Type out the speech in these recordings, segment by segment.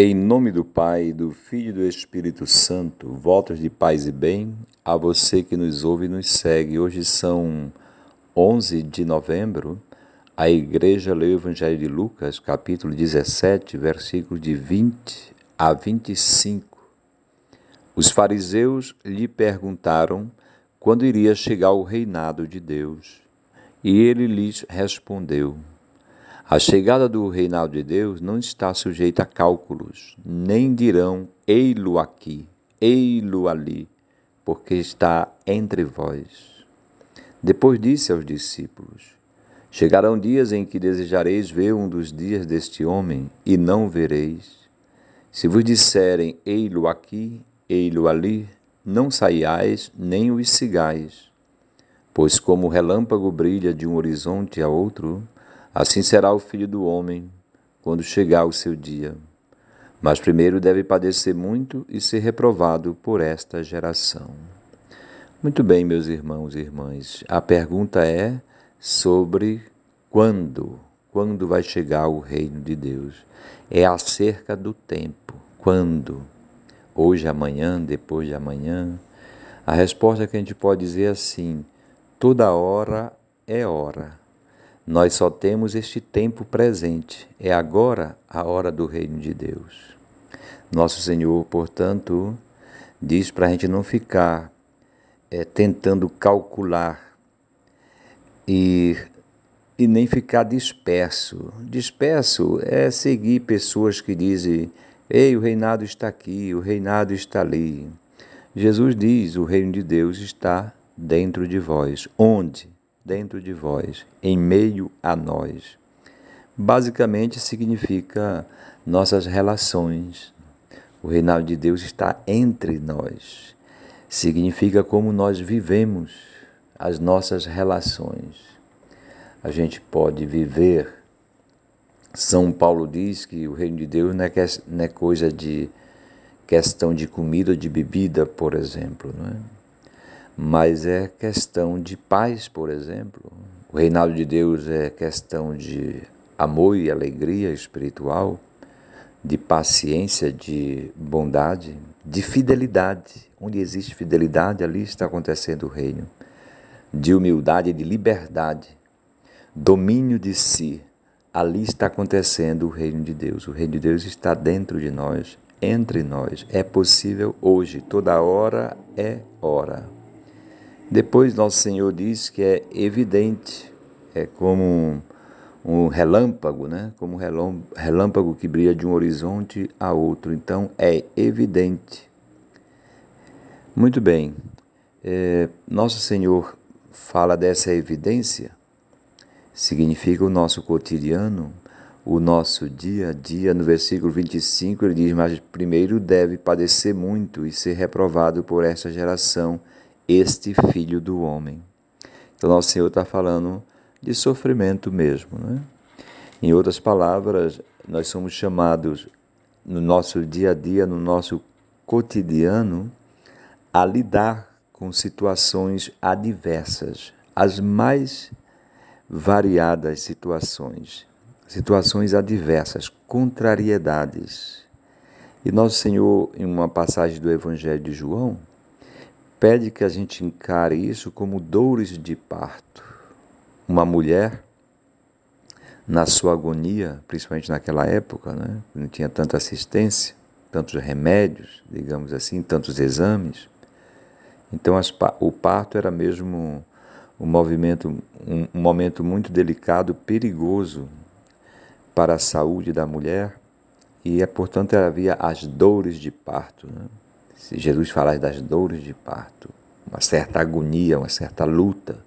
Em nome do Pai, do Filho e do Espírito Santo, votos de paz e bem a você que nos ouve e nos segue. Hoje são 11 de novembro. A igreja lê o Evangelho de Lucas, capítulo 17, versículos de 20 a 25. Os fariseus lhe perguntaram quando iria chegar o reinado de Deus. E ele lhes respondeu: a chegada do reinado de Deus não está sujeita a cálculos, nem dirão ei-lo aqui, ei-lo ali, porque está entre vós. Depois disse aos discípulos: Chegarão dias em que desejareis ver um dos dias deste homem e não vereis. Se vos disserem ei-lo aqui, ei-lo ali, não saiais nem os sigais. Pois como o relâmpago brilha de um horizonte a outro, Assim será o filho do homem quando chegar o seu dia. Mas primeiro deve padecer muito e ser reprovado por esta geração. Muito bem, meus irmãos e irmãs, a pergunta é sobre quando, quando vai chegar o reino de Deus. É acerca do tempo. Quando? Hoje, amanhã, depois de amanhã? A resposta que a gente pode dizer é assim: toda hora é hora. Nós só temos este tempo presente. É agora a hora do reino de Deus. Nosso Senhor, portanto, diz para a gente não ficar é, tentando calcular e, e nem ficar disperso. Disperso é seguir pessoas que dizem: Ei, o reinado está aqui, o reinado está ali. Jesus diz: o reino de Deus está dentro de vós. Onde? Dentro de vós, em meio a nós. Basicamente significa nossas relações. O reinado de Deus está entre nós. Significa como nós vivemos as nossas relações. A gente pode viver. São Paulo diz que o reino de Deus não é, não é coisa de questão de comida ou de bebida, por exemplo. Não é? Mas é questão de paz, por exemplo. O reinado de Deus é questão de amor e alegria espiritual, de paciência, de bondade, de fidelidade. Onde existe fidelidade, ali está acontecendo o reino. De humildade, de liberdade, domínio de si. Ali está acontecendo o reino de Deus. O reino de Deus está dentro de nós, entre nós. É possível hoje, toda hora é hora. Depois, Nosso Senhor diz que é evidente, é como um, relâmpago, né? como um relâmpago que brilha de um horizonte a outro. Então, é evidente. Muito bem, é, Nosso Senhor fala dessa evidência, significa o nosso cotidiano, o nosso dia a dia. No versículo 25, ele diz: Mas primeiro deve padecer muito e ser reprovado por esta geração este filho do homem. Então, nosso Senhor está falando de sofrimento mesmo. Né? Em outras palavras, nós somos chamados no nosso dia a dia, no nosso cotidiano, a lidar com situações adversas, as mais variadas situações, situações adversas, contrariedades. E nosso Senhor, em uma passagem do Evangelho de João, pede que a gente encare isso como dores de parto. Uma mulher, na sua agonia, principalmente naquela época, né, não tinha tanta assistência, tantos remédios, digamos assim, tantos exames. Então, as, o parto era mesmo um movimento, um, um momento muito delicado, perigoso para a saúde da mulher, e, é, portanto, havia as dores de parto. Né? Se Jesus falar das dores de parto, uma certa agonia, uma certa luta,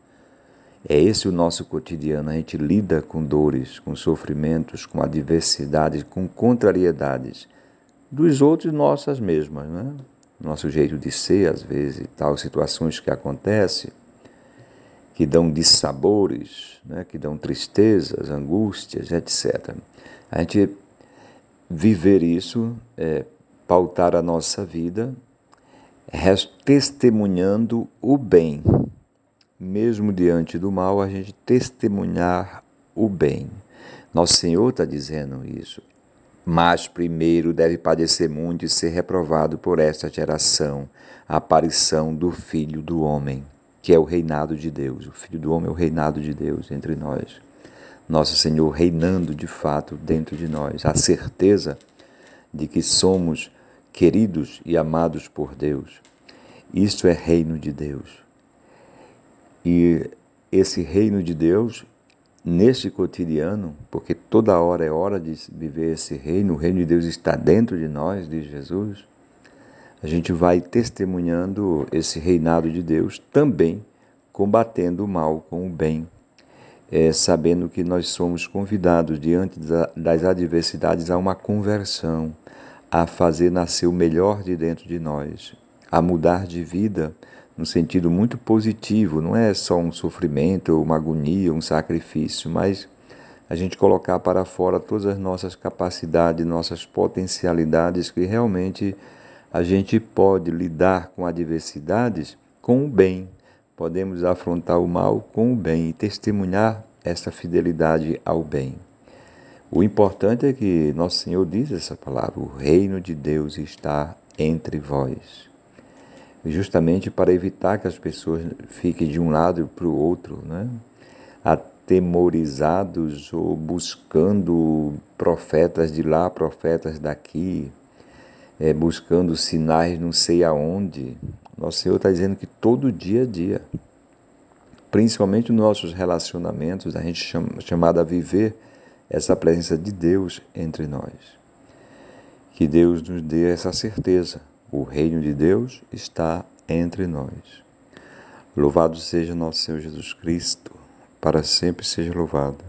é esse o nosso cotidiano. A gente lida com dores, com sofrimentos, com adversidades, com contrariedades dos outros nossas mesmas, né? Nosso jeito de ser, às vezes, e tal, situações que acontecem, que dão dissabores, né? que dão tristezas, angústias, etc. A gente viver isso é, pautar a nossa vida testemunhando o bem. Mesmo diante do mal, a gente testemunhar o bem. Nosso Senhor está dizendo isso. mas primeiro deve padecer muito e ser reprovado por esta geração, a aparição do Filho do Homem, que é o reinado de Deus. O Filho do Homem é o reinado de Deus entre nós. Nosso Senhor reinando de fato dentro de nós, a certeza de que somos queridos e amados por Deus. Isto é reino de Deus. E esse reino de Deus neste cotidiano, porque toda hora é hora de viver esse reino, o reino de Deus está dentro de nós, diz Jesus, a gente vai testemunhando esse reinado de Deus também combatendo o mal com o bem, é, sabendo que nós somos convidados diante das adversidades a uma conversão, a fazer nascer o melhor de dentro de nós, a mudar de vida no sentido muito positivo, não é só um sofrimento, uma agonia, um sacrifício, mas a gente colocar para fora todas as nossas capacidades, nossas potencialidades, que realmente a gente pode lidar com adversidades com o bem. Podemos afrontar o mal com o bem e testemunhar essa fidelidade ao bem. O importante é que Nosso Senhor diz essa palavra: o reino de Deus está entre vós justamente para evitar que as pessoas fiquem de um lado para o outro, né? atemorizados ou buscando profetas de lá, profetas daqui, é, buscando sinais não sei aonde. Nosso Senhor está dizendo que todo dia a dia, principalmente nos nossos relacionamentos, a gente é chamado a viver essa presença de Deus entre nós. Que Deus nos dê essa certeza o reino de Deus está entre nós. Louvado seja nosso Senhor Jesus Cristo, para sempre seja louvado.